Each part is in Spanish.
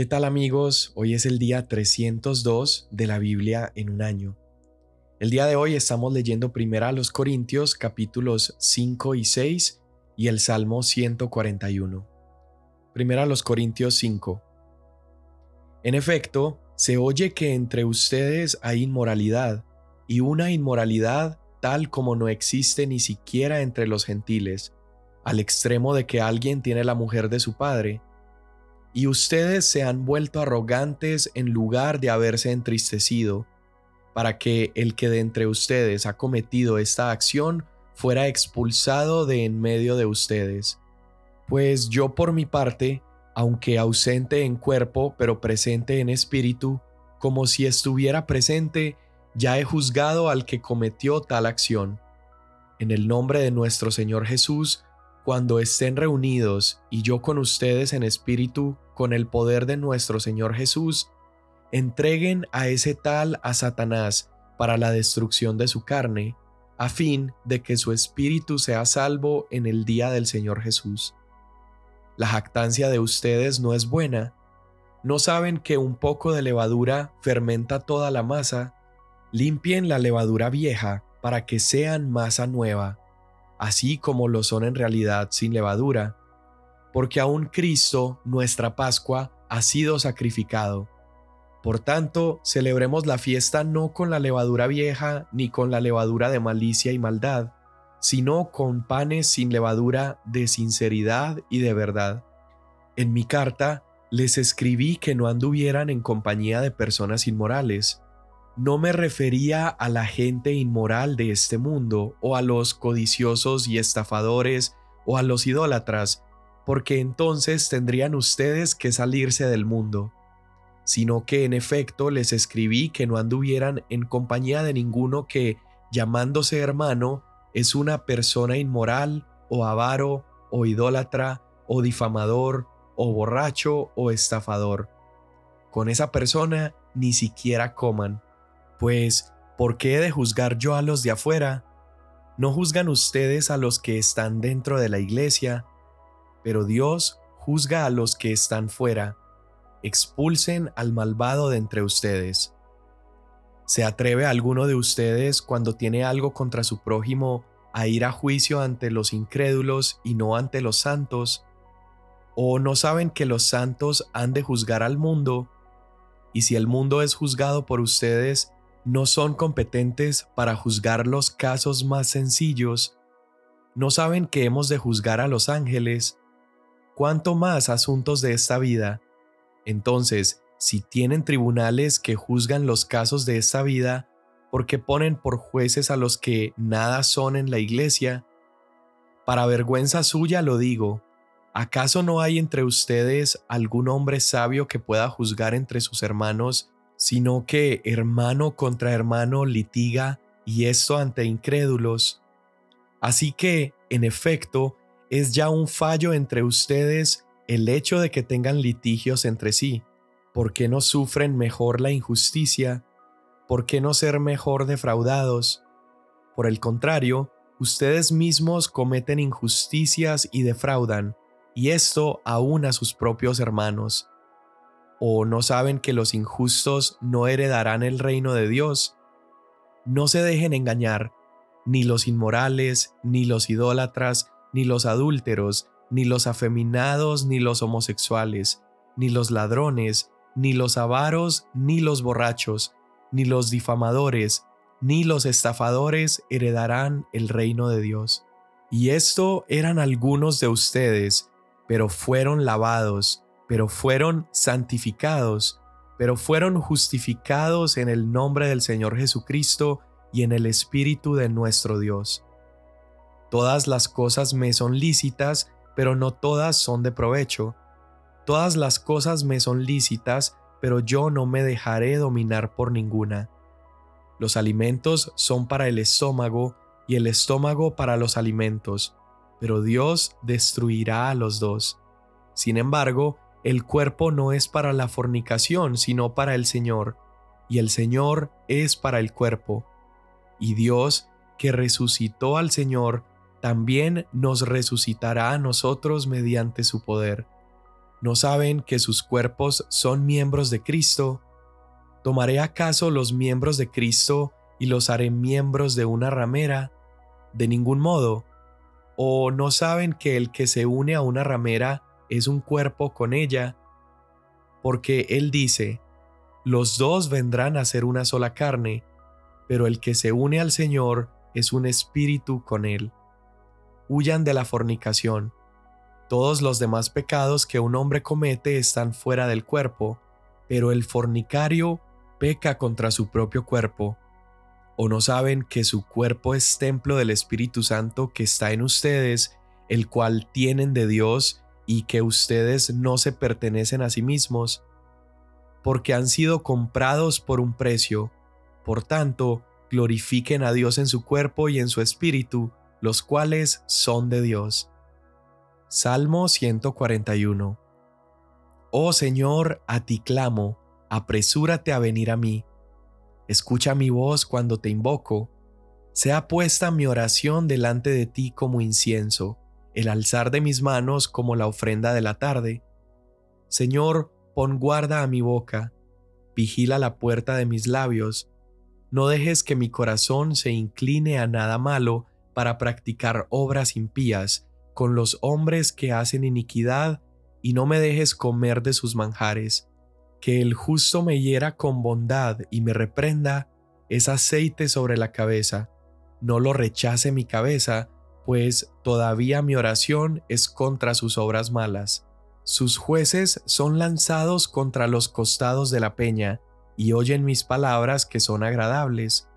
¿Qué tal amigos? Hoy es el día 302 de la Biblia en un año. El día de hoy estamos leyendo primero a los Corintios capítulos 5 y 6 y el Salmo 141. Primero a los Corintios 5. En efecto, se oye que entre ustedes hay inmoralidad, y una inmoralidad tal como no existe ni siquiera entre los gentiles, al extremo de que alguien tiene la mujer de su padre, y ustedes se han vuelto arrogantes en lugar de haberse entristecido, para que el que de entre ustedes ha cometido esta acción fuera expulsado de en medio de ustedes. Pues yo por mi parte aunque ausente en cuerpo, pero presente en espíritu, como si estuviera presente, ya he juzgado al que cometió tal acción. En el nombre de nuestro Señor Jesús, cuando estén reunidos y yo con ustedes en espíritu, con el poder de nuestro Señor Jesús, entreguen a ese tal a Satanás para la destrucción de su carne, a fin de que su espíritu sea salvo en el día del Señor Jesús la jactancia de ustedes no es buena. ¿No saben que un poco de levadura fermenta toda la masa? Limpien la levadura vieja para que sean masa nueva, así como lo son en realidad sin levadura, porque aún Cristo, nuestra Pascua, ha sido sacrificado. Por tanto, celebremos la fiesta no con la levadura vieja ni con la levadura de malicia y maldad, sino con panes sin levadura de sinceridad y de verdad. En mi carta les escribí que no anduvieran en compañía de personas inmorales. No me refería a la gente inmoral de este mundo, o a los codiciosos y estafadores, o a los idólatras, porque entonces tendrían ustedes que salirse del mundo, sino que en efecto les escribí que no anduvieran en compañía de ninguno que, llamándose hermano, es una persona inmoral o avaro o idólatra o difamador o borracho o estafador. Con esa persona ni siquiera coman, pues ¿por qué he de juzgar yo a los de afuera? No juzgan ustedes a los que están dentro de la iglesia, pero Dios juzga a los que están fuera. Expulsen al malvado de entre ustedes. ¿Se atreve alguno de ustedes cuando tiene algo contra su prójimo a ir a juicio ante los incrédulos y no ante los santos? ¿O no saben que los santos han de juzgar al mundo? Y si el mundo es juzgado por ustedes, ¿no son competentes para juzgar los casos más sencillos? ¿No saben que hemos de juzgar a los ángeles? ¿Cuánto más asuntos de esta vida? Entonces, si tienen tribunales que juzgan los casos de esta vida, ¿por qué ponen por jueces a los que nada son en la iglesia? Para vergüenza suya lo digo, ¿acaso no hay entre ustedes algún hombre sabio que pueda juzgar entre sus hermanos, sino que hermano contra hermano litiga y esto ante incrédulos? Así que, en efecto, es ya un fallo entre ustedes el hecho de que tengan litigios entre sí ¿Por qué no sufren mejor la injusticia? ¿Por qué no ser mejor defraudados? Por el contrario, ustedes mismos cometen injusticias y defraudan, y esto aún a sus propios hermanos. ¿O no saben que los injustos no heredarán el reino de Dios? No se dejen engañar, ni los inmorales, ni los idólatras, ni los adúlteros, ni los afeminados, ni los homosexuales, ni los ladrones, ni los avaros, ni los borrachos, ni los difamadores, ni los estafadores heredarán el reino de Dios. Y esto eran algunos de ustedes, pero fueron lavados, pero fueron santificados, pero fueron justificados en el nombre del Señor Jesucristo y en el Espíritu de nuestro Dios. Todas las cosas me son lícitas, pero no todas son de provecho Todas las cosas me son lícitas, pero yo no me dejaré dominar por ninguna. Los alimentos son para el estómago y el estómago para los alimentos, pero Dios destruirá a los dos. Sin embargo, el cuerpo no es para la fornicación, sino para el Señor, y el Señor es para el cuerpo. Y Dios, que resucitó al Señor, también nos resucitará a nosotros mediante su poder ¿No saben que sus cuerpos son miembros de Cristo? ¿Tomaré acaso los miembros de Cristo y los haré miembros de una ramera? De ningún modo. ¿O no saben que el que se une a una ramera es un cuerpo con ella? Porque él dice, los dos vendrán a ser una sola carne, pero el que se une al Señor es un espíritu con él. Huyan de la fornicación. Todos los demás pecados que un hombre comete están fuera del cuerpo, pero el fornicario peca contra su propio cuerpo. ¿O no saben que su cuerpo es templo del Espíritu Santo que está en ustedes, el cual tienen de Dios y que ustedes no se pertenecen a sí mismos? Porque han sido comprados por un precio. Por tanto, glorifiquen a Dios en su cuerpo y en su espíritu, los cuales son de Dios. Salmo 141 Oh Señor, a ti clamo, apresúrate a venir a mí. Escucha mi voz cuando te invoco. Sea puesta mi oración delante de ti como incienso, el alzar de mis manos como la ofrenda de la tarde. Señor, pon guarda a mi boca, vigila la puerta de mis labios. No dejes que mi corazón se incline a nada malo para practicar obras impías con los hombres que hacen iniquidad, y no me dejes comer de sus manjares. Que el justo me hiera con bondad y me reprenda, es aceite sobre la cabeza. No lo rechace mi cabeza, pues todavía mi oración es contra sus obras malas. Sus jueces son lanzados contra los costados de la peña, y oyen mis palabras que son agradables.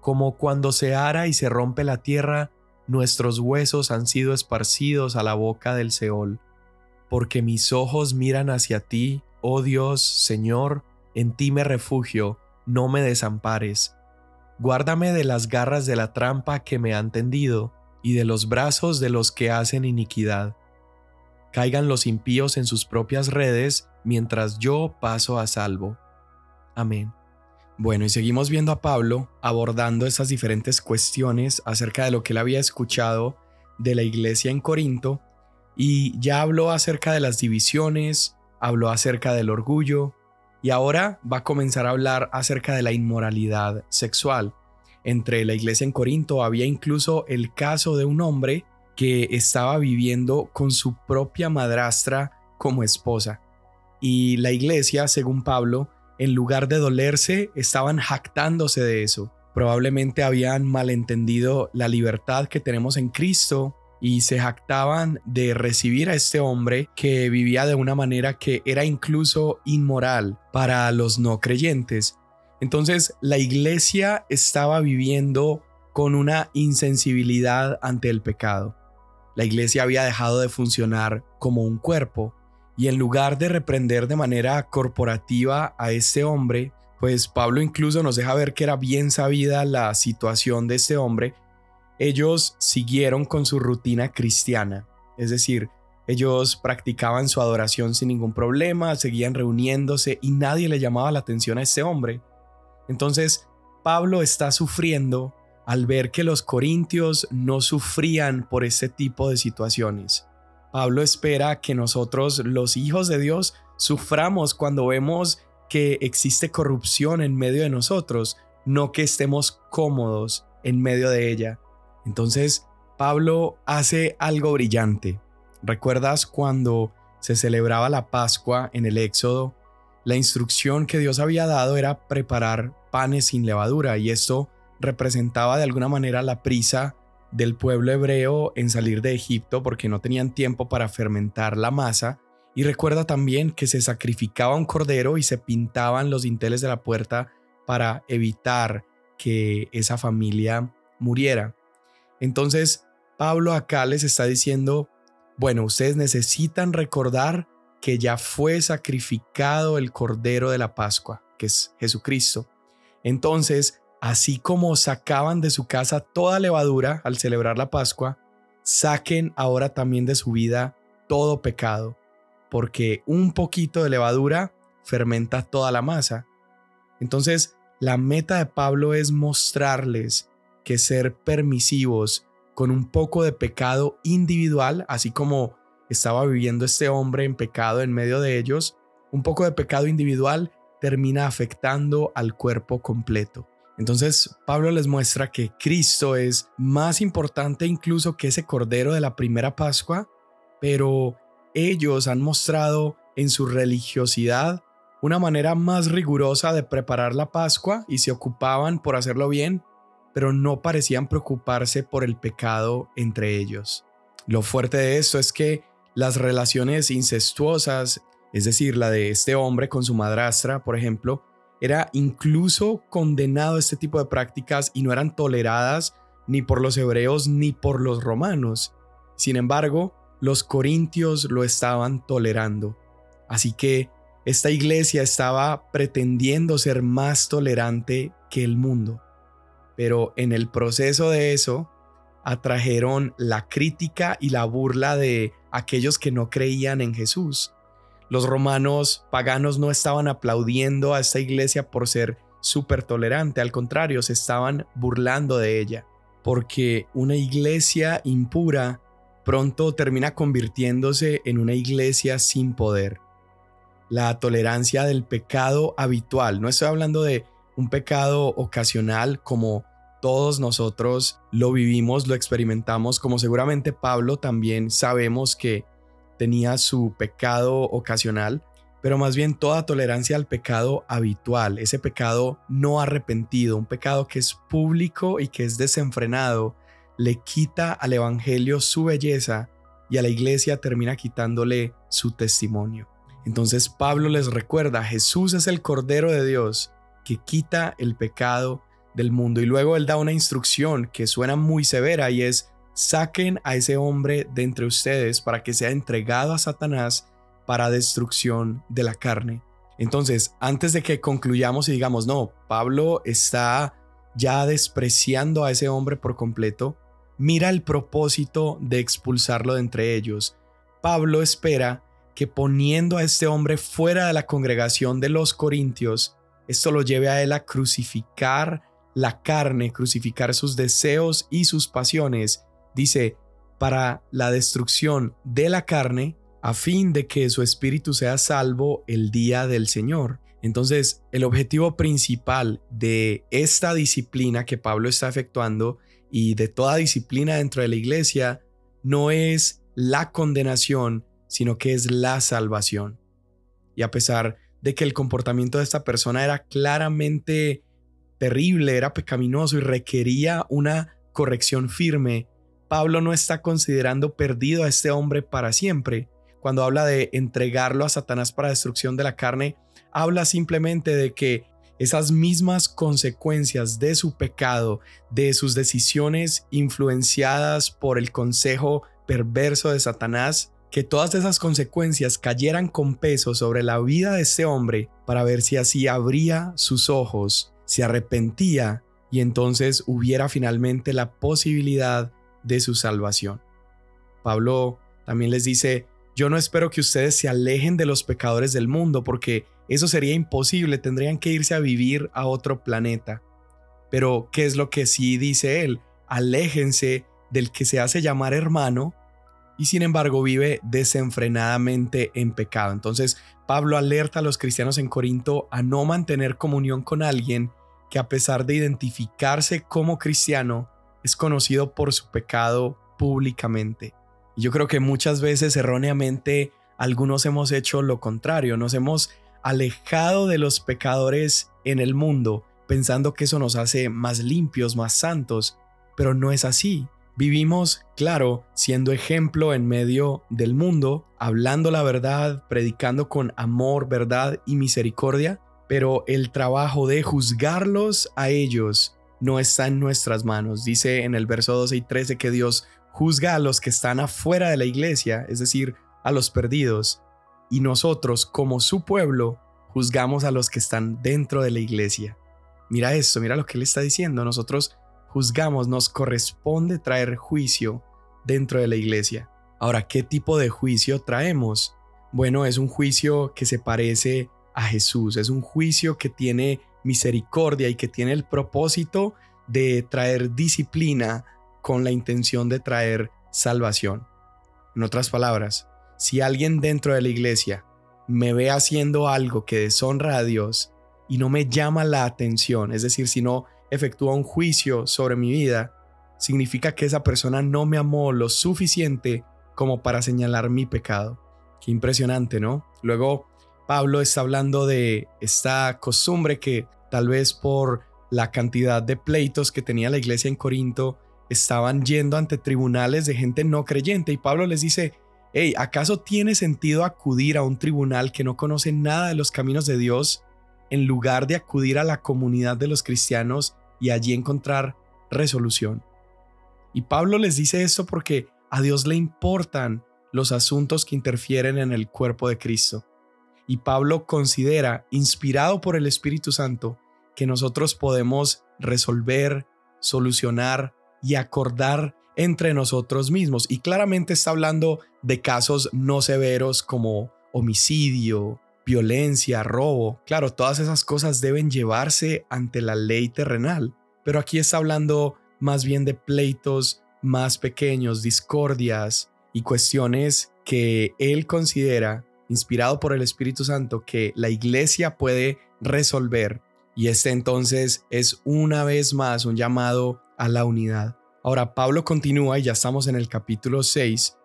Como cuando se ara y se rompe la tierra, nuestros huesos han sido esparcidos a la boca del Seol. Porque mis ojos miran hacia ti, oh Dios, Señor, en ti me refugio, no me desampares. Guárdame de las garras de la trampa que me han tendido, y de los brazos de los que hacen iniquidad. Caigan los impíos en sus propias redes, mientras yo paso a salvo. Amén. Bueno, y seguimos viendo a Pablo abordando esas diferentes cuestiones acerca de lo que él había escuchado de la iglesia en Corinto y ya habló acerca de las divisiones, habló acerca del orgullo y ahora va a comenzar a hablar acerca de la inmoralidad sexual. Entre la iglesia en Corinto había incluso el caso de un hombre que estaba viviendo con su propia madrastra como esposa. Y la iglesia, según Pablo, en lugar de dolerse, estaban jactándose de eso. Probablemente habían malentendido la libertad que tenemos en Cristo y se jactaban de recibir a este hombre que vivía de una manera que era incluso inmoral para los no creyentes. Entonces la iglesia estaba viviendo con una insensibilidad ante el pecado. La iglesia había dejado de funcionar como un cuerpo y en lugar de reprender de manera corporativa a este hombre, pues Pablo incluso nos deja ver que era bien sabida la situación de este hombre, ellos siguieron con su rutina cristiana, es decir, ellos practicaban su adoración sin ningún problema, seguían reuniéndose y nadie le llamaba la atención a este hombre. Entonces, Pablo está sufriendo al ver que los corintios no sufrían por este tipo de situaciones. Pablo espera que nosotros, los hijos de Dios, suframos cuando vemos que existe corrupción en medio de nosotros, no que estemos cómodos en medio de ella. Entonces, Pablo hace algo brillante. ¿Recuerdas cuando se celebraba la Pascua en el Éxodo? La instrucción que Dios había dado era preparar panes sin levadura y esto representaba de alguna manera la prisa del pueblo hebreo en salir de Egipto porque no tenían tiempo para fermentar la masa. Y recuerda también que se sacrificaba un cordero y se pintaban los dinteles de la puerta para evitar que esa familia muriera. Entonces, Pablo acá les está diciendo, bueno, ustedes necesitan recordar que ya fue sacrificado el cordero de la Pascua, que es Jesucristo. Entonces, así como sacaban de su casa toda levadura al celebrar la Pascua, saquen ahora también de su vida todo pecado, porque un poquito de levadura fermenta toda la masa. Entonces, la meta de Pablo es mostrarles que ser permisivos con un poco de pecado individual, así como estaba viviendo este hombre en pecado en medio de ellos, un poco de pecado individual termina afectando al cuerpo completo. Entonces Pablo les muestra que Cristo es más importante incluso que ese cordero de la primera Pascua, pero ellos han mostrado en su religiosidad una manera más rigurosa de preparar la Pascua y se ocupaban por hacerlo bien, pero no parecían preocuparse por el pecado entre ellos. Lo fuerte de esto es que las relaciones incestuosas, es decir, la de este hombre con su madrastra, por ejemplo, era incluso condenado este tipo de prácticas y no eran toleradas ni por los hebreos ni por los romanos. Sin embargo, los corintios lo estaban tolerando. Así que esta iglesia estaba pretendiendo ser más tolerante que el mundo. Pero en el proceso de eso, atrajeron la crítica y la burla de aquellos que no creían en Jesús. Los romanos paganos no estaban aplaudiendo a esta iglesia por ser súper tolerante, al contrario, se estaban burlando de ella, porque una iglesia impura pronto termina convirtiéndose en una iglesia sin poder. La tolerancia del pecado habitual, no estoy hablando de un pecado ocasional como todos nosotros lo vivimos, lo experimentamos, como seguramente Pablo también sabemos que tenía su pecado ocasional, pero más bien toda tolerancia al pecado habitual, ese pecado no arrepentido, un pecado que es público y que es desenfrenado, le quita al Evangelio su belleza y a la iglesia termina quitándole su testimonio. Entonces Pablo les recuerda, Jesús es el Cordero de Dios que quita el pecado del mundo. Y luego él da una instrucción que suena muy severa y es, saquen a ese hombre de entre ustedes para que sea entregado a Satanás para destrucción de la carne. Entonces, antes de que concluyamos y digamos, no, Pablo está ya despreciando a ese hombre por completo, mira el propósito de expulsarlo de entre ellos. Pablo espera que poniendo a este hombre fuera de la congregación de los corintios, esto lo lleve a él a crucificar la carne, crucificar sus deseos y sus pasiones, dice, para la destrucción de la carne, a fin de que su espíritu sea salvo el día del Señor. Entonces, el objetivo principal de esta disciplina que Pablo está efectuando y de toda disciplina dentro de la iglesia no es la condenación, sino que es la salvación. Y a pesar de que el comportamiento de esta persona era claramente terrible, era pecaminoso y requería una corrección firme, Pablo no está considerando perdido a este hombre para siempre. Cuando habla de entregarlo a Satanás para destrucción de la carne, habla simplemente de que esas mismas consecuencias de su pecado, de sus decisiones influenciadas por el consejo perverso de Satanás, que todas esas consecuencias cayeran con peso sobre la vida de este hombre para ver si así abría sus ojos se arrepentía y entonces hubiera finalmente la posibilidad de su salvación. Pablo también les dice, yo no espero que ustedes se alejen de los pecadores del mundo porque eso sería imposible, tendrían que irse a vivir a otro planeta. Pero, ¿qué es lo que sí dice él? Aléjense del que se hace llamar hermano y sin embargo vive desenfrenadamente en pecado. Entonces, Pablo alerta a los cristianos en Corinto a no mantener comunión con alguien que a pesar de identificarse como cristiano, es conocido por su pecado públicamente. Y yo creo que muchas veces erróneamente algunos hemos hecho lo contrario, nos hemos alejado de los pecadores en el mundo, pensando que eso nos hace más limpios, más santos, pero no es así. Vivimos, claro, siendo ejemplo en medio del mundo, hablando la verdad, predicando con amor, verdad y misericordia, pero el trabajo de juzgarlos a ellos no está en nuestras manos. Dice en el verso 12 y 13 que Dios juzga a los que están afuera de la iglesia, es decir, a los perdidos, y nosotros como su pueblo juzgamos a los que están dentro de la iglesia. Mira esto, mira lo que él está diciendo, nosotros juzgamos, nos corresponde traer juicio dentro de la iglesia. Ahora, ¿qué tipo de juicio traemos? Bueno, es un juicio que se parece a Jesús. Es un juicio que tiene misericordia y que tiene el propósito de traer disciplina con la intención de traer salvación. En otras palabras, si alguien dentro de la iglesia me ve haciendo algo que deshonra a Dios y no me llama la atención, es decir, si no efectúa un juicio sobre mi vida, significa que esa persona no me amó lo suficiente como para señalar mi pecado. Qué impresionante, ¿no? Luego Pablo está hablando de esta costumbre que tal vez por la cantidad de pleitos que tenía la iglesia en Corinto, estaban yendo ante tribunales de gente no creyente y Pablo les dice, hey, ¿acaso tiene sentido acudir a un tribunal que no conoce nada de los caminos de Dios en lugar de acudir a la comunidad de los cristianos y allí encontrar resolución? Y Pablo les dice esto porque a Dios le importan los asuntos que interfieren en el cuerpo de Cristo. Y Pablo considera, inspirado por el Espíritu Santo, que nosotros podemos resolver, solucionar y acordar entre nosotros mismos. Y claramente está hablando de casos no severos como homicidio, violencia, robo. Claro, todas esas cosas deben llevarse ante la ley terrenal. Pero aquí está hablando más bien de pleitos más pequeños, discordias y cuestiones que él considera, inspirado por el Espíritu Santo, que la iglesia puede resolver. Y este entonces es una vez más un llamado a la unidad. Ahora, Pablo continúa y ya estamos en el capítulo 6,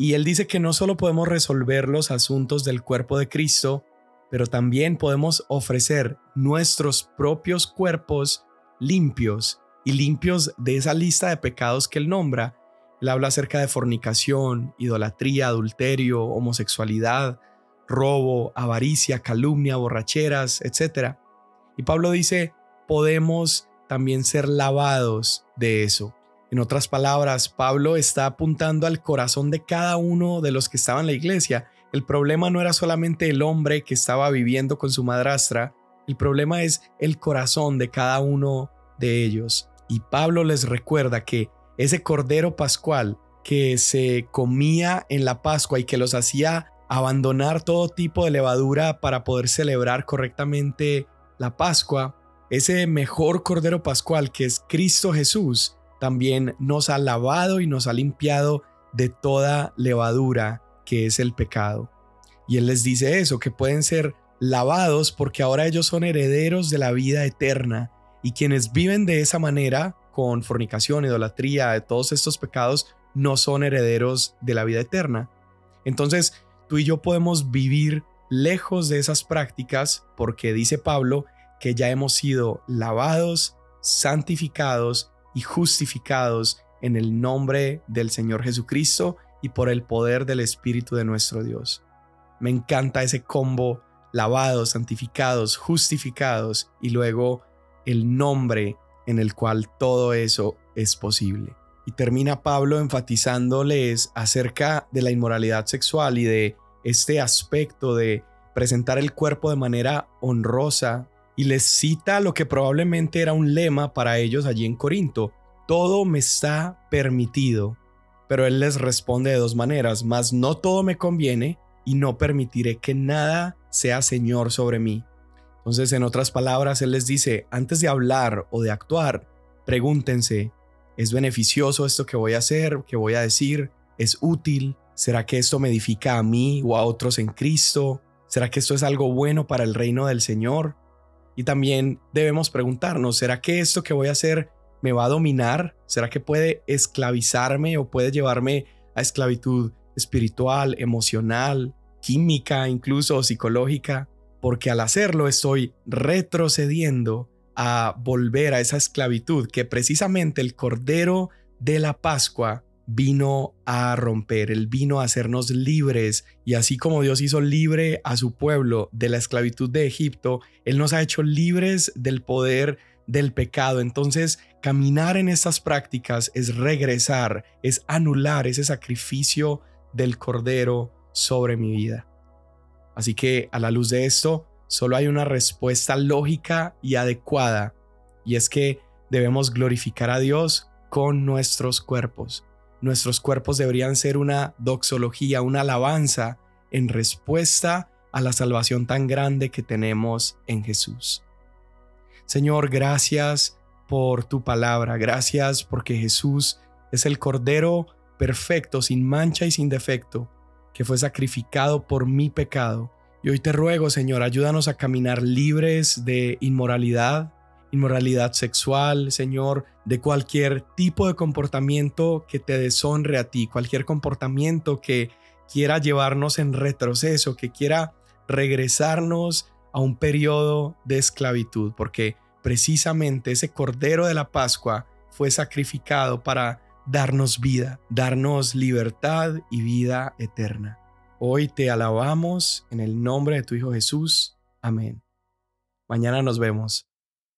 y él dice que no solo podemos resolver los asuntos del cuerpo de Cristo, pero también podemos ofrecer nuestros propios cuerpos limpios y limpios de esa lista de pecados que él nombra. Él habla acerca de fornicación, idolatría, adulterio, homosexualidad, robo, avaricia, calumnia, borracheras, etc. Y Pablo dice, podemos también ser lavados de eso. En otras palabras, Pablo está apuntando al corazón de cada uno de los que estaban en la iglesia. El problema no era solamente el hombre que estaba viviendo con su madrastra, el problema es el corazón de cada uno de ellos. Y Pablo les recuerda que ese cordero pascual que se comía en la Pascua y que los hacía abandonar todo tipo de levadura para poder celebrar correctamente la Pascua, ese mejor cordero pascual que es Cristo Jesús, también nos ha lavado y nos ha limpiado de toda levadura que es el pecado. Y Él les dice eso, que pueden ser lavados porque ahora ellos son herederos de la vida eterna y quienes viven de esa manera, con fornicación, idolatría, de todos estos pecados, no son herederos de la vida eterna. Entonces, tú y yo podemos vivir lejos de esas prácticas porque dice Pablo que ya hemos sido lavados, santificados y justificados en el nombre del Señor Jesucristo y por el poder del Espíritu de nuestro Dios. Me encanta ese combo lavados, santificados, justificados y luego el nombre en el cual todo eso es posible. Y termina Pablo enfatizándoles acerca de la inmoralidad sexual y de este aspecto de presentar el cuerpo de manera honrosa y les cita lo que probablemente era un lema para ellos allí en Corinto. Todo me está permitido. Pero él les responde de dos maneras, mas no todo me conviene y no permitiré que nada sea Señor sobre mí. Entonces, en otras palabras, Él les dice, antes de hablar o de actuar, pregúntense, ¿es beneficioso esto que voy a hacer, que voy a decir? ¿Es útil? ¿Será que esto me edifica a mí o a otros en Cristo? ¿Será que esto es algo bueno para el reino del Señor? Y también debemos preguntarnos, ¿será que esto que voy a hacer me va a dominar? ¿Será que puede esclavizarme o puede llevarme a esclavitud espiritual, emocional, química, incluso psicológica? porque al hacerlo estoy retrocediendo a volver a esa esclavitud que precisamente el Cordero de la Pascua vino a romper, él vino a hacernos libres y así como Dios hizo libre a su pueblo de la esclavitud de Egipto, él nos ha hecho libres del poder del pecado. Entonces, caminar en estas prácticas es regresar, es anular ese sacrificio del Cordero sobre mi vida. Así que a la luz de esto, solo hay una respuesta lógica y adecuada, y es que debemos glorificar a Dios con nuestros cuerpos. Nuestros cuerpos deberían ser una doxología, una alabanza en respuesta a la salvación tan grande que tenemos en Jesús. Señor, gracias por tu palabra, gracias porque Jesús es el Cordero perfecto, sin mancha y sin defecto, que fue sacrificado por mi pecado. Y hoy te ruego, Señor, ayúdanos a caminar libres de inmoralidad, inmoralidad sexual, Señor, de cualquier tipo de comportamiento que te deshonre a ti, cualquier comportamiento que quiera llevarnos en retroceso, que quiera regresarnos a un periodo de esclavitud, porque precisamente ese Cordero de la Pascua fue sacrificado para darnos vida, darnos libertad y vida eterna. Hoy te alabamos en el nombre de tu Hijo Jesús. Amén. Mañana nos vemos.